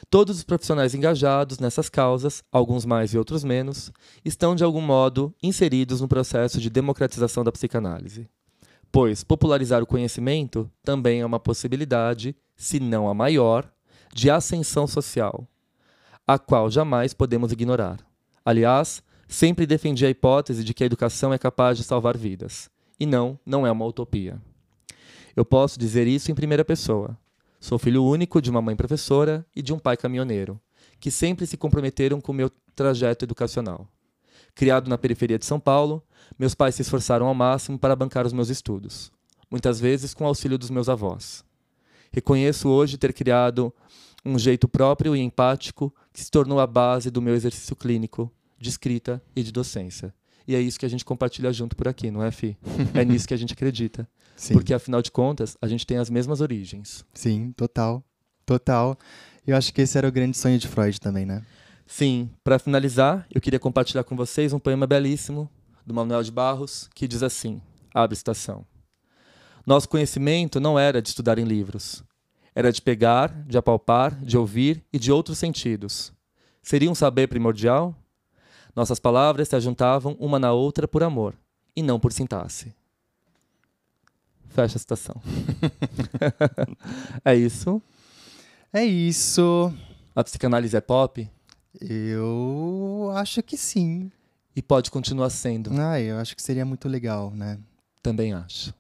Todos os profissionais engajados nessas causas, alguns mais e outros menos, estão de algum modo inseridos no processo de democratização da psicanálise pois popularizar o conhecimento também é uma possibilidade, se não a maior, de ascensão social, a qual jamais podemos ignorar. Aliás, sempre defendi a hipótese de que a educação é capaz de salvar vidas. E não, não é uma utopia. Eu posso dizer isso em primeira pessoa. Sou filho único de uma mãe professora e de um pai caminhoneiro, que sempre se comprometeram com o meu trajeto educacional. Criado na periferia de São Paulo, meus pais se esforçaram ao máximo para bancar os meus estudos, muitas vezes com o auxílio dos meus avós. Reconheço hoje ter criado um jeito próprio e empático que se tornou a base do meu exercício clínico, de escrita e de docência. E é isso que a gente compartilha junto por aqui, não é, Fi? É nisso que a gente acredita. Sim. Porque, afinal de contas, a gente tem as mesmas origens. Sim, total. Total. Eu acho que esse era o grande sonho de Freud também, né? Sim. Para finalizar, eu queria compartilhar com vocês um poema belíssimo do Manuel de Barros, que diz assim: abre estação. Nosso conhecimento não era de estudar em livros. Era de pegar, de apalpar, de ouvir e de outros sentidos. Seria um saber primordial? Nossas palavras se ajuntavam uma na outra por amor, e não por sintaxe. Fecha a citação. é isso? É isso. A psicanálise é pop? Eu acho que sim. E pode continuar sendo. Ah, eu acho que seria muito legal, né? Também acho.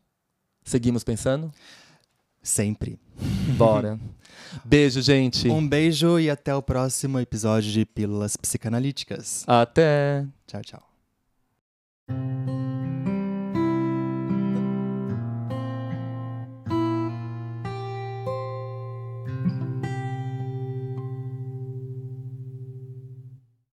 Seguimos pensando? Sempre. Bora. Beijo, gente. Um beijo e até o próximo episódio de Pílulas Psicanalíticas. Até. Tchau, tchau.